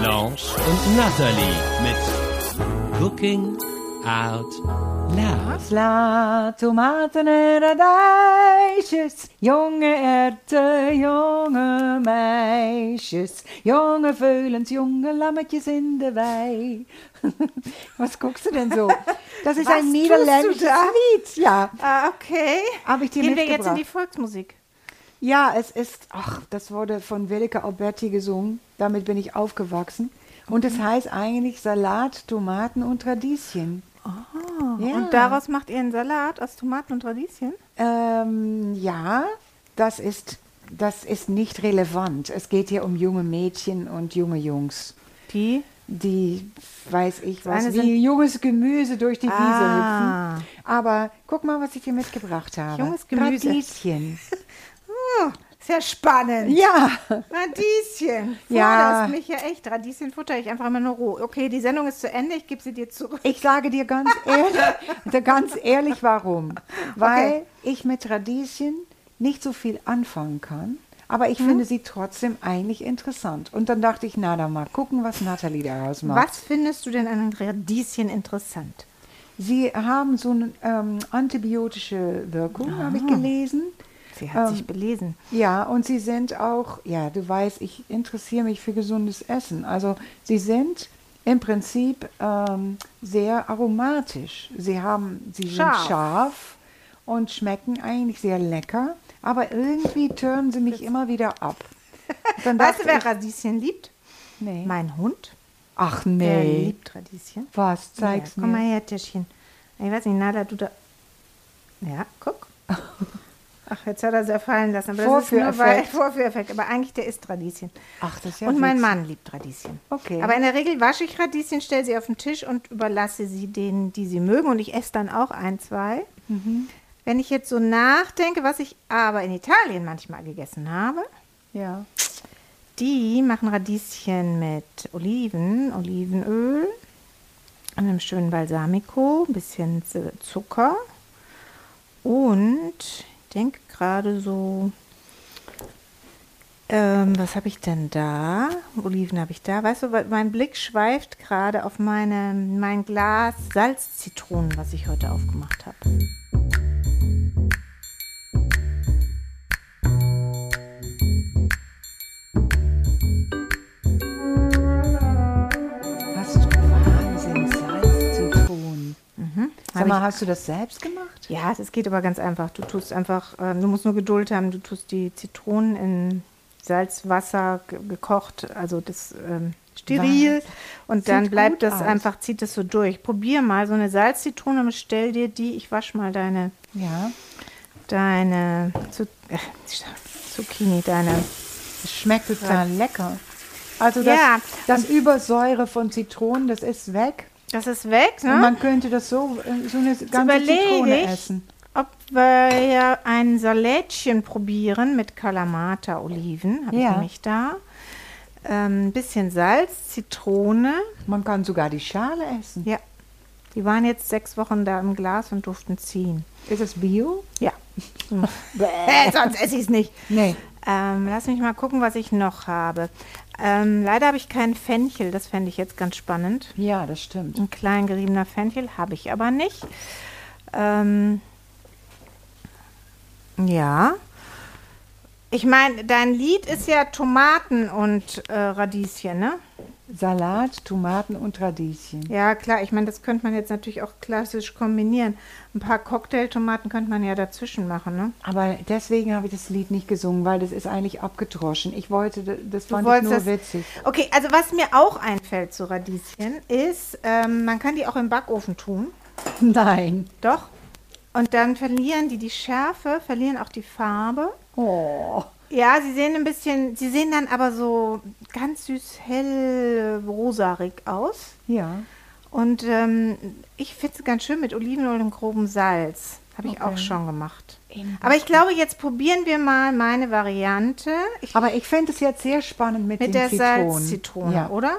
Blanche und Natalie mit Cooking Out Loud. Sla, tomaten en radijsjes, jonge erwten, jonge meisjes, jonge veulens, jonge lammetjes in de wei. Was guckst du denn so? Das ist Was ein niederländisches? Lied, ja. Ah, okay. Ich dir Gehen wir jetzt in die Volksmusik. Ja, es ist, ach, das wurde von Willeke Alberti gesungen. Damit bin ich aufgewachsen. Und es heißt eigentlich Salat, Tomaten und Radieschen. Ah, Ja. Und daraus macht ihr einen Salat aus Tomaten und Radieschen? Ähm, ja, das ist, das ist nicht relevant. Es geht hier um junge Mädchen und junge Jungs, Die? die, weiß ich was, eine wie junges Gemüse durch die Wiese Ah. hüpfen. Aber guck mal, was ich dir mitgebracht habe. Junges Gemüse. Radieschen. Oh, sehr spannend. Ja, Radieschen. Ja. Forderst mich ja echt. Radieschen futter ich einfach immer nur roh. Okay, die Sendung ist zu Ende. Ich gebe sie dir zurück. ich sage dir ganz ehrlich, ganz ehrlich warum. Weil ich mit Radieschen nicht so viel anfangen kann. Aber Hm? ich finde sie trotzdem eigentlich interessant. Und dann dachte ich, na dann mal gucken, was Nathalie daraus macht. Was findest du denn an Radieschen interessant? Sie haben so eine ähm, antibiotische Wirkung, habe ich gelesen. Sie hat Ähm, sich belesen. Ja, und sie sind auch, ja, du weißt, ich interessiere mich für gesundes Essen. Also sie sind im Prinzip ähm, sehr aromatisch. Sie haben, sie Scharf. sind scharf und schmecken eigentlich sehr lecker, aber irgendwie tören sie mich immer wieder ab. Dann Weißt du, wer Radieschen liebt? nee. Mein Hund. Ach Der nee. liebt Radieschen. Was? Zeig's ja, Komm mal mir. her, Tischchen. Ich weiß nicht, Nala, du da. Ja, guck. Ach, jetzt hat er es erfallen lassen. Aber Vorführeffekt. Vorführeffekt. Aber eigentlich, der isst Radieschen. Ach, das ist ja und mein. Mann liebt Radieschen. Okay. Aber in der Regel wasche ich Radieschen, stelle sie auf den Tisch und überlasse sie denen, die sie mögen. Und ich esse dann auch ein, zwei. Mhm. Wenn ich jetzt so nachdenke, was ich aber in Italien manchmal gegessen habe, Ja. die machen Radieschen mit Oliven, Olivenöl, einem schönen Balsamico, ein bisschen Zucker und denke gerade so, ähm, was habe ich denn da? Oliven habe ich da. Weißt du, mein Blick schweift gerade auf meine, mein Glas Salzzitronen, was ich heute aufgemacht habe. Hast du Wahnsinn, Salzzitronen. Sag mal, ich- hast du das selbst gemacht? Ja, das geht aber ganz einfach. Du tust einfach, ähm, du musst nur Geduld haben. Du tust die Zitronen in Salzwasser ge gekocht, also das ähm, steril. Und Sieht dann bleibt das aus. einfach, zieht das so durch. Probier mal so eine Salzzitrone und stell dir die, ich wasche mal deine, Ja. deine Zu äh, Zucchini, deine. Es schmeckt total lecker. Also das, Ja. das Übersäure von Zitronen, das ist weg. Das ist weg, Und ne? man könnte das so, äh, so eine ganze Zitrone ich, essen. Ob wir ein Salätchen probieren mit Kalamata-Oliven, habe Ja. ich nämlich da. Ähm, Ein bisschen Salz, Zitrone. Man kann sogar die Schale essen. Ja, die waren jetzt sechs Wochen da im Glas und durften ziehen. Ist es Bio? Ja. sonst esse ich es nicht. Nee. Ähm, lass mich mal gucken, was ich noch habe. Ähm, leider habe ich keinen Fenchel, das fände ich jetzt ganz spannend. Ja, das stimmt. Ein klein geriebener Fenchel habe ich aber nicht. Ähm, ja. Ich meine, dein Lied ist ja Tomaten und äh, Radieschen, ne? Salat, Tomaten und Radieschen. Ja, klar. Ich meine, das könnte man jetzt natürlich auch klassisch kombinieren. Ein paar Cocktailtomaten könnte man ja dazwischen machen, ne? Aber deswegen habe ich das Lied nicht gesungen, weil das ist eigentlich abgedroschen. Ich wollte, das Du fand ich nur das- witzig. Okay, also was mir auch einfällt zu Radieschen ist, ähm, man kann die auch im Backofen tun. Nein. Doch. Und dann verlieren die die Schärfe, verlieren auch die Farbe. Oh. Ja, sie sehen ein bisschen, sie sehen dann aber so ganz süß hell rosarig aus. Ja. Und ähm, ich finde es ganz schön mit Olivenöl und grobem Salz. Habe ich Okay. auch schon gemacht. Aber ich glaube, jetzt probieren wir mal meine Variante. Ich, Aber ich finde es jetzt sehr spannend mit, mit der Zitronen. Salzzitrone, Ja. oder?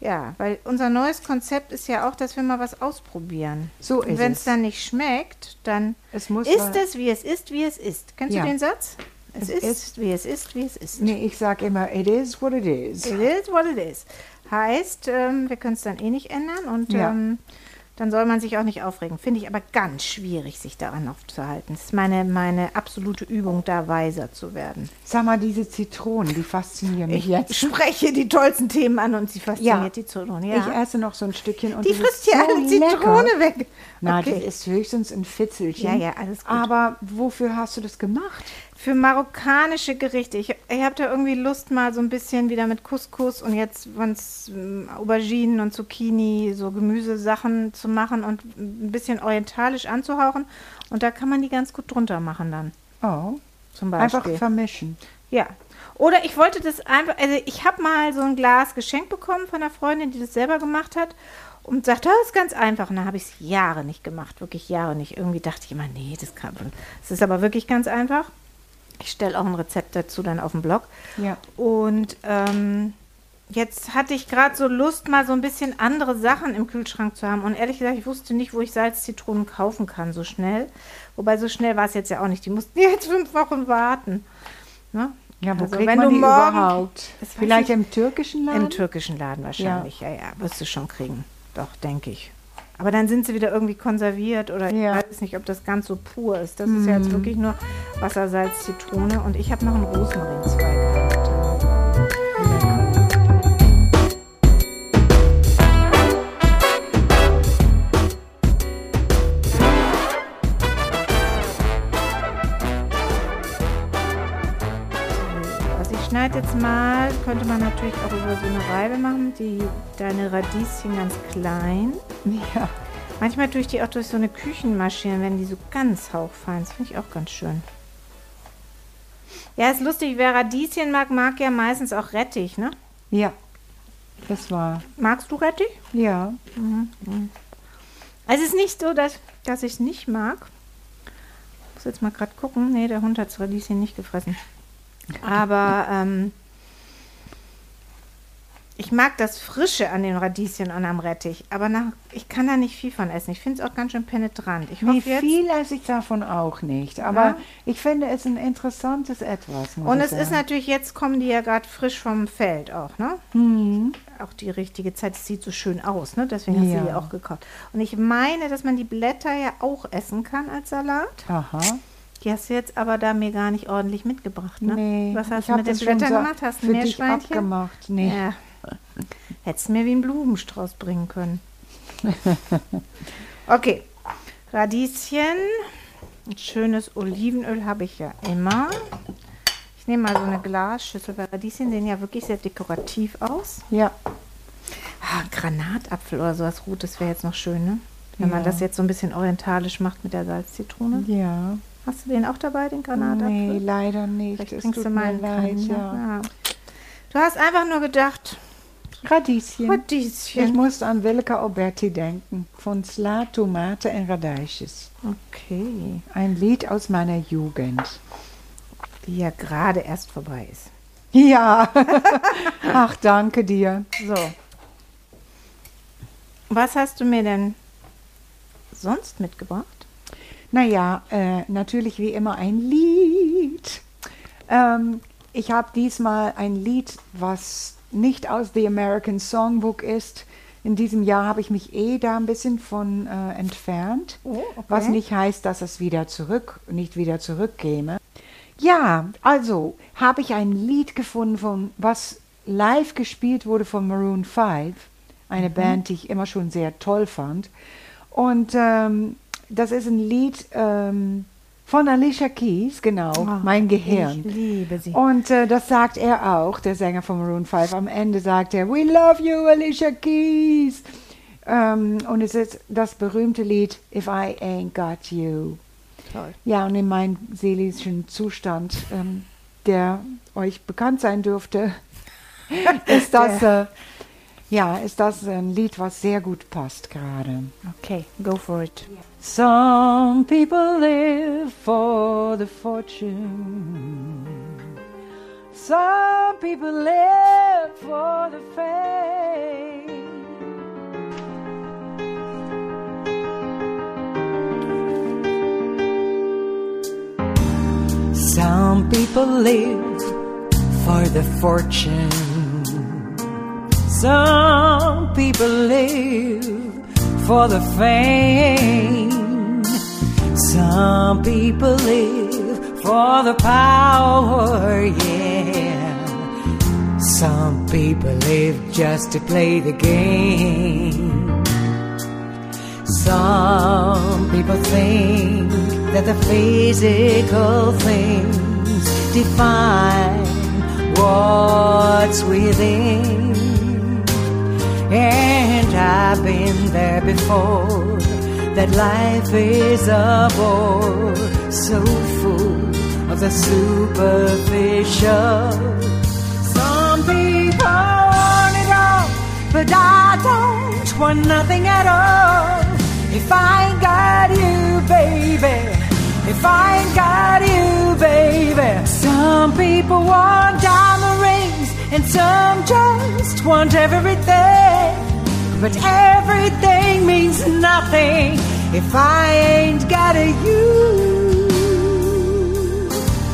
Ja, weil unser neues Konzept ist ja auch, dass wir mal was ausprobieren. So Und ist wenn es. dann nicht schmeckt, dann Es muss ist es, wie es ist, wie es ist. Kennst Ja. du den Satz? Es, Es ist, ist- wie es ist, wie es ist. Nee, ich sage immer, it is what it is. It is what it is. Heißt, ähm, wir können es dann eh nicht ändern und Ja. ähm, dann soll man sich auch nicht aufregen. Finde ich aber ganz schwierig, sich daran aufzuhalten. Das ist meine, meine absolute Übung, da weiser zu werden. Sag mal, diese Zitronen, die faszinieren mich Ich jetzt. spreche die tollsten Themen an und sie fasziniert Ja. die Zitrone. Ich Ja. esse noch so ein Stückchen und Die das frisst hier so alle Zitrone lecker. weg. Na, Okay. das ist höchstens ein Fitzelchen. Ja, ja, alles gut. Aber wofür hast du das gemacht? Für marokkanische Gerichte. Ich, ich habe da irgendwie Lust, mal so ein bisschen wieder mit Couscous und jetzt wenn's, ähm, Auberginen und Zucchini, so Gemüsesachen zu machen und ein bisschen orientalisch anzuhauchen. Und da kann man die ganz gut drunter machen dann, Oh, zum Beispiel. einfach vermischen. Ja. Oder ich wollte das einfach, also ich habe mal so ein Glas geschenkt bekommen von einer Freundin, die das selber gemacht hat und sagte, das ist ganz einfach. Und dann habe ich es Jahre nicht gemacht, wirklich Jahre nicht. Irgendwie dachte ich immer, nee, das kann man. Es ist aber wirklich ganz einfach. Ich stelle auch ein Rezept dazu dann auf dem Blog. Ja. Und ähm, jetzt hatte ich gerade so Lust, mal so ein bisschen andere Sachen im Kühlschrank zu haben. Und ehrlich gesagt, ich wusste nicht, wo ich Salzzitronen kaufen kann so schnell. Wobei so schnell war es jetzt ja auch nicht. Die mussten jetzt fünf Wochen warten. Ne? Ja, wo Also, kriegt wenn man du die morgen- überhaupt? Vielleicht ich- im türkischen Laden? Im türkischen Laden wahrscheinlich. Ja. ja, wirst du schon kriegen. Doch, denke ich. Aber dann sind sie wieder irgendwie konserviert oder Ja. ich weiß nicht, ob das ganz so pur ist. Das ist ja jetzt wirklich nur Wasser, Salz, Zitrone und ich habe noch einen Rosmarinzweig schneide jetzt mal, könnte man natürlich auch über so eine Reibe machen, die deine Radieschen ganz klein. Ja. Manchmal tue ich die auch durch so eine Küchenmaschine, wenn die so ganz hauchfein. Das finde ich auch ganz schön. Ja, ist lustig, wer Radieschen mag, mag ja meistens auch Rettich, ne? Ja. Das war. Magst du Rettich? Ja. Also es ist nicht so, dass, dass ich es nicht mag. Ich muss jetzt mal gerade gucken. Nee, der Hund hat das Radieschen nicht gefressen. Aber ähm, ich mag das Frische an den Radieschen und am Rettich. Aber nach, ich kann da nicht viel von essen. Ich finde es auch ganz schön penetrant. Ich Nee, jetzt, viel esse ich davon auch nicht. Aber Ja. ich finde es ein interessantes Etwas. Und es ist sagen. natürlich, jetzt kommen die ja gerade frisch vom Feld auch, ne? Mhm. Auch die richtige Zeit. Es sieht so schön aus, ne? Deswegen hast du Ja. die auch gekauft. Und ich meine, dass man die Blätter ja auch essen kann als Salat. Aha. Die hast du jetzt aber da mir gar nicht ordentlich mitgebracht, ne? Nee. Was hast du mit den Blättern gemacht? Hast du dich Meerschweinchen? abgemacht. Nee. Ja. Hättest du mir wie einen Blumenstrauß bringen können. okay. Radieschen. Ein schönes Olivenöl habe ich ja immer. Ich nehme mal so eine Glasschüssel, weil Radieschen sehen ja wirklich sehr dekorativ aus. Ja. Ah, Granatapfel oder sowas Rotes wäre jetzt noch schön, ne? Wenn man Ja. das jetzt so ein bisschen orientalisch macht mit der Salzzitrone. Ja. Hast du den auch dabei, den Granatapfel? Nee, leider nicht. Vielleicht Es bringst du mir mal einen leid, kleinen, ja. ja. Du hast einfach nur gedacht, Radieschen. Radieschen. Ich musste an Willeke Alberti denken. Von Sla, Tomate en Radijsjes. Okay. Ein Lied aus meiner Jugend. Die ja gerade erst vorbei ist. Ja. Ach, danke dir. So. Was hast du mir denn sonst mitgebracht? Naja, äh, natürlich wie immer ein Lied. Ähm, ich habe diesmal ein Lied, was nicht aus The American Songbook ist. In diesem Jahr habe ich mich eh da ein bisschen von äh, entfernt, Oh, okay. was nicht heißt, dass es wieder zurück, nicht wieder zurückkäme. Ja, also habe ich ein Lied gefunden, von, was live gespielt wurde von Maroon 5, eine Band, die ich immer schon sehr toll fand. Und ähm, das ist ein Lied ähm, von Alicia Keys, genau, Ah, mein Gehirn. Ich liebe sie. Und äh, das sagt er auch, der Sänger von Maroon 5. Am Ende sagt er, We love you, Alicia Keys. Ähm, und es ist das berühmte Lied If I Ain't Got You. Toll. Ja, und in meinem seelischen Zustand ähm, der euch bekannt sein dürfte, ist das, äh, ja, ist das ein Lied, was sehr gut passt gerade. Okay, go for it. Some people live for the fortune. Some people live for the fame. Some people live for the fortune. Some people live for the fame. Some people live for the power, yeah. Some people live just to play the game. Some people think that the physical things define what's within. And I've been there before. That life is a bore so full of the superficial. Some people want it all, but I don't want nothing at all. If I ain't got you, baby. If I ain't got you, baby. Some people want diamond rings, and some just want everything. But everything means nothing if I ain't got a you.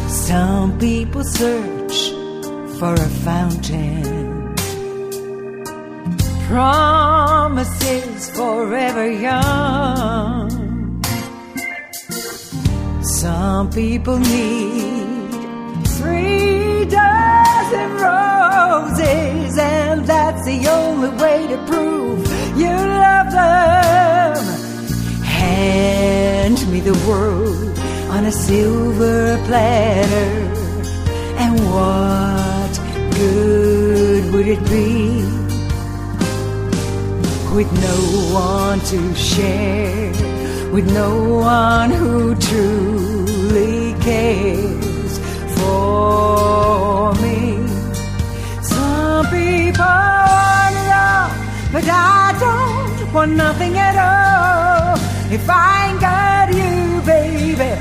Some people search for a fountain. Promises forever young. Some people need three dozen roses, and that's the only way to prove you love them. Hand me the world on a silver platter, and what good would it be with no one to share? with no one who truly cares for me. Some people want it all, but I don't want nothing at all. If I ain't got you, baby,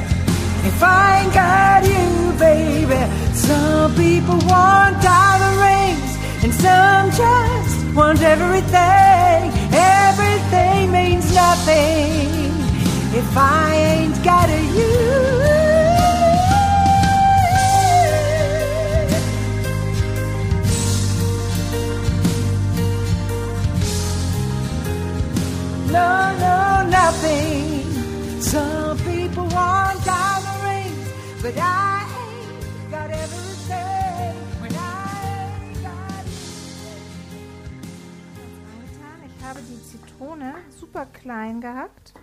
if I ain't got you, baby, some people want diamond rings, and some just want everything. Everything means nothing if I ain't got a you. Ich habe die Zitrone super klein gehackt.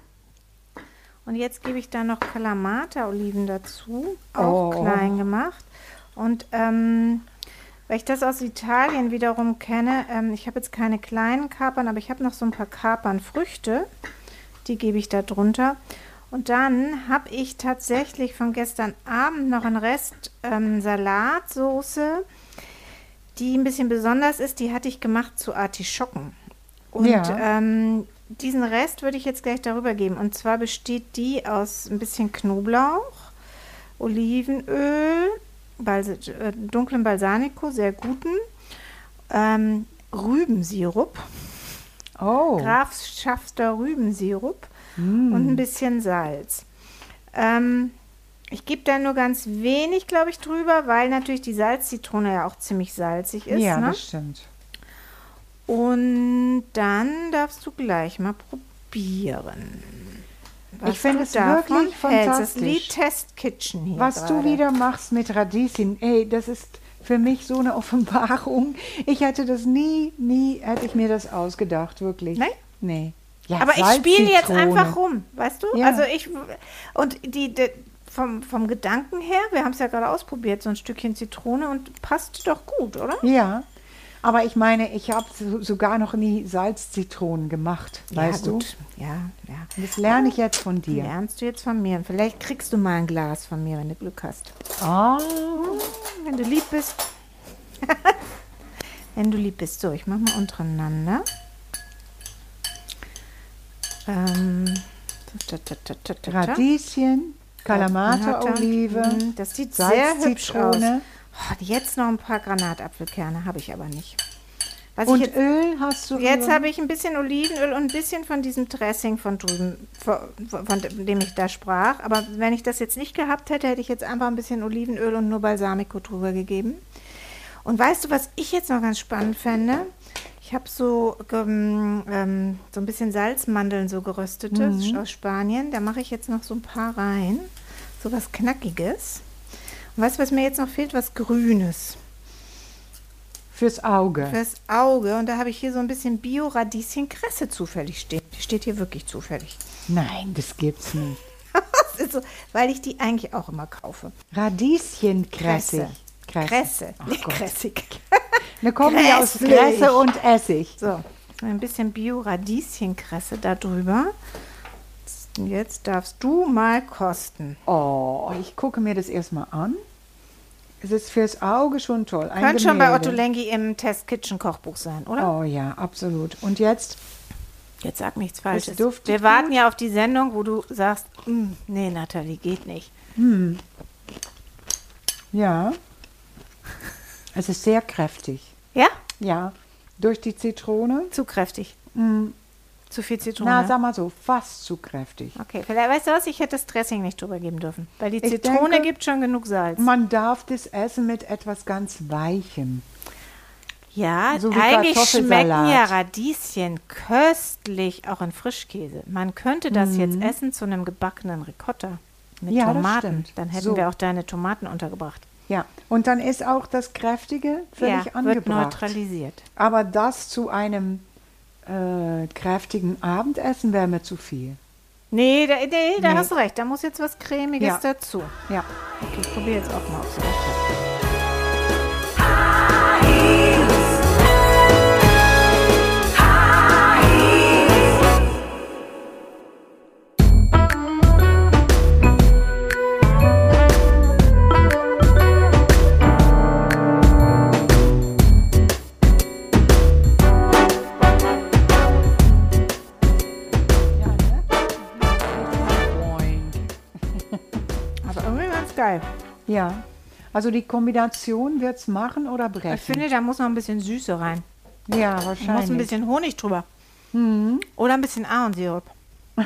Und jetzt gebe ich da noch Kalamata-Oliven dazu, auch Oh. klein gemacht. Und ähm, weil ich das aus Italien wiederum kenne, ähm, ich habe jetzt keine kleinen Kapern, aber ich habe noch so ein paar Kapernfrüchte. Die gebe ich da drunter. Und dann habe ich tatsächlich von gestern Abend noch einen Rest ähm, Salatsoße, die ein bisschen besonders ist. Die hatte ich gemacht zu Artischocken. Und Ja. ähm, diesen Rest würde ich jetzt gleich darüber geben. Und zwar besteht die aus ein bisschen Knoblauch, Olivenöl, Balsa äh, dunklem Balsamico, sehr guten, ähm, Rübensirup, Oh, Grafschafter Rübensirup und ein bisschen Salz. Ähm, ich gebe da nur ganz wenig, glaube ich, drüber, weil natürlich die Salzzitrone ja auch ziemlich salzig ist. ja, ne? das stimmt. Und dann darfst du gleich mal probieren. was Ich finde es wirklich hältst. Das fantastisch. Lied Test Kitchen hier. Was gerade. du wieder machst mit Radieschen, ey, das ist für mich so eine Offenbarung. Ich hätte das nie, nie, hätte ich mir das ausgedacht, wirklich. Nein? Nee. Ja, Aber ich spiele jetzt einfach rum, weißt du? Ja. Also ich und die, die vom, vom Gedanken her, wir haben es ja gerade ausprobiert, so ein Stückchen Zitrone und passt doch gut, oder? Ja, aber ich meine, ich habe so, sogar noch nie Salzzitronen gemacht, weißt ja, du? gut. Ja, ja. Das lerne ich jetzt von dir. Lernst du jetzt von mir. Vielleicht kriegst du mal ein Glas von mir, wenn du Glück hast. Oh, wenn du lieb bist. wenn du lieb bist. So, ich mache mal untereinander. Ähm. Radieschen, Kalamata-Olive, Mhm, Das sieht sehr hübsch aus. Oh, jetzt noch ein paar Granatapfelkerne, habe ich aber nicht. Was und jetzt, Öl hast du. jetzt habe ich ein bisschen Olivenöl und ein bisschen von diesem Dressing von drüben, von, von dem ich da sprach. Aber wenn ich das jetzt nicht gehabt hätte, hätte ich jetzt einfach ein bisschen Olivenöl und nur Balsamico drüber gegeben. Und weißt du, was ich jetzt noch ganz spannend fände? Ich habe so, ähm, so ein bisschen Salzmandeln, so geröstetes aus Spanien. Da mache ich jetzt noch so ein paar rein. So was Knackiges. Und weißt du, was mir jetzt noch fehlt? Was Grünes Fürs Auge. fürs Auge. Und da habe ich hier so ein bisschen Bio-Radieschen-Kresse zufällig stehen. Die steht hier wirklich zufällig. Nein, das gibt's nicht. Das so, weil ich die eigentlich auch immer kaufe. Radieschenkresse. Kresse. Ach Nicht Gott. kressig. Eine Kombi aus Grässlich. Kresse und Essig. So, ein bisschen Bio-Radieschenkresse da drüber. Jetzt darfst du mal kosten. Oh, ich gucke mir das erstmal an. Es ist fürs Auge schon toll. Ein Könnte schon bei. Otto Lengi im Test Kitchen Kochbuch sein, oder? Oh ja, absolut. Und jetzt? Jetzt sag nichts Falsches. Wir gut. warten ja auf die Sendung, wo du sagst, "Mm, nee, Nathalie, geht nicht. Ja. Es ist sehr kräftig. Ja? Ja. Durch die Zitrone. Zu kräftig. Mm, Zu viel Zitrone. Na, sag mal so, fast zu kräftig. Okay, vielleicht weißt du was, ich hätte das Dressing nicht drüber geben dürfen. Weil die Zitrone denke- gibt schon genug Salz. Man darf das essen mit etwas ganz Weichem. Ja, so wie eigentlich schmecken ja Radieschen köstlich auch in Frischkäse. Man könnte das jetzt essen zu einem gebackenen Ricotta mit Mhm. Ja, Tomaten. Dann hätten So. wir auch deine Tomaten untergebracht. Ja. Und dann ist auch das Kräftige völlig ja, wird angebracht. neutralisiert. Aber das zu einem äh, kräftigen Abendessen wäre mir zu viel. Nee, da, nee, da Nee. hast du recht. Da muss jetzt was Cremiges Ja. dazu. Ja. Okay, ich probiere jetzt auch mal, es irgendwie ganz geil. Ja. Also die Kombination wird es machen oder brechen? Ich finde, da muss noch ein bisschen Süße rein. ja, Da wahrscheinlich. muss ein bisschen Honig drüber. Mhm. Oder ein bisschen Ahornsirup.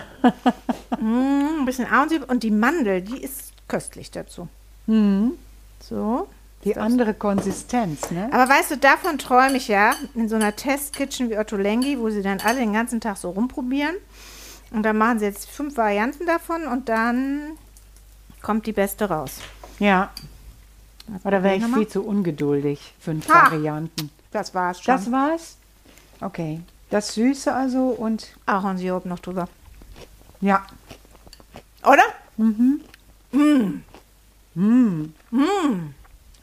mm, ein bisschen Ahornsirup und die Mandel, die ist köstlich dazu. Mhm. So. Die andere Konsistenz, ne? Aber weißt du, davon träume ich ja in so einer Testkitchen wie Otto Lengi, wo sie dann alle den ganzen Tag so rumprobieren. Und dann machen sie jetzt fünf Varianten davon und dann kommt die beste raus. Ja. Jetzt Oder wäre ich viel zu ungeduldig. Fünf Ha! Varianten. Das war's schon. Das war's? Okay. Das Süße also und Ahornsirup noch drüber. ja. Oder?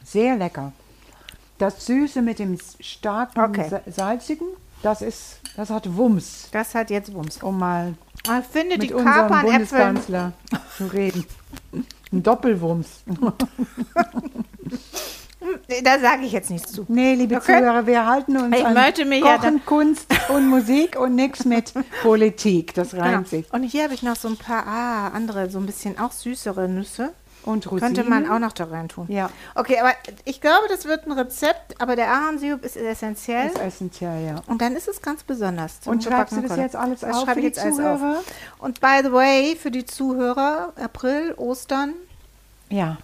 Sehr lecker. Das Süße mit dem starken Okay. Sa- Salzigen, das ist, das hat Wumms, Das hat jetzt Wumms. um mal Ich finde, mit die unserem Bundeskanzler zu reden. Ein Doppelwumms. Da sage ich jetzt nichts zu. Nee, liebe Okay. Zuhörer, wir halten uns Ich an mir ja Kochen, Kunst und Musik und nichts mit Politik. Das reimt Genau. sich. Und hier habe ich noch so ein paar ah, andere, so ein bisschen auch süßere Nüsse. Und Rosinen. Könnte man auch noch da rein tun. Ja, Okay, aber ich glaube, das wird ein Rezept, aber der Ahornsirup ist essentiell. ist essentiell, ja. und dann ist es ganz besonders. Und schreibst du das jetzt alles das auf schreibe für die. Zuhörer? Und by the way, für die Zuhörer, April, Ostern, Ja.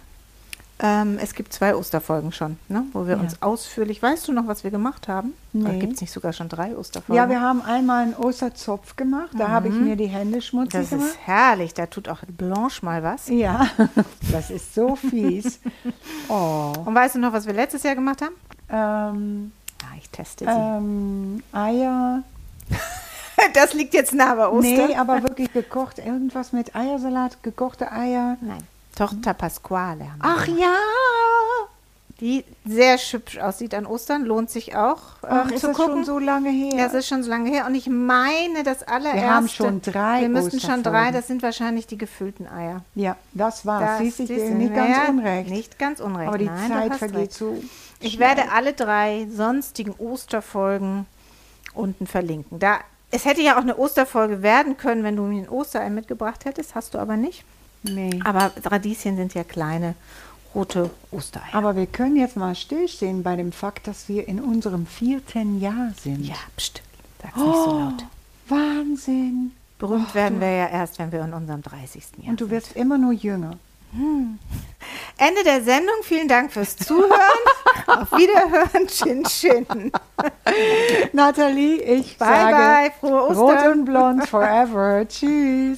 Ähm, es gibt zwei Osterfolgen schon, ne, wo wir Ja. uns ausführlich, weißt du noch, was wir gemacht haben? Nee. Gibt es nicht sogar schon drei Osterfolgen? Ja, wir haben einmal einen Osterzopf gemacht. Da habe ich mir die Hände schmutzig Mhm. das gemacht. ist herrlich, da tut auch Blanche mal was. Ja, das ist so fies. Oh. Und weißt du noch, was wir letztes Jahr gemacht haben? Ähm, Ah, ich teste sie. ähm, Eier. Das liegt jetzt nah bei Ostern. Nee, aber wirklich gekocht. Irgendwas mit Eiersalat, gekochte Eier. Nein. Tochter Pasquale. Haben Ach ja! die sehr hübsch aussieht an Ostern, lohnt sich auch Ach, ähm, ist zu das gucken. schon so lange her? Ja, es ist schon so lange her. Und ich meine, das allererste. Wir haben schon drei Wir müssten schon drei. Das sind wahrscheinlich die gefüllten Eier. ja, das war Das- Siehst du, nicht ganz unrecht. Nicht ganz unrecht. Aber die Nein, Zeit vergeht recht. so. Ich schnell. werde alle drei sonstigen Osterfolgen unten verlinken. Da, es hätte ja auch eine Osterfolge werden können, wenn du mir ein Osterei mitgebracht hättest. Hast du aber nicht. Nee. Aber Radieschen sind ja kleine rote Ostereier. Aber wir können jetzt mal stillstehen bei dem Fakt, dass wir in unserem vierten Jahr sind. ja, pst, sag's nicht so Oh, laut. Wahnsinn. Berühmt werden wir ja erst, wenn wir in unserem 30. Jahr Und du sind. wirst immer nur jünger. Ende der Sendung. Vielen Dank fürs Zuhören. Auf Wiederhören. Chin, chin. Nathalie, ich Bye, sage bye. Frohe rot Ostern. und blond forever. Tschüss.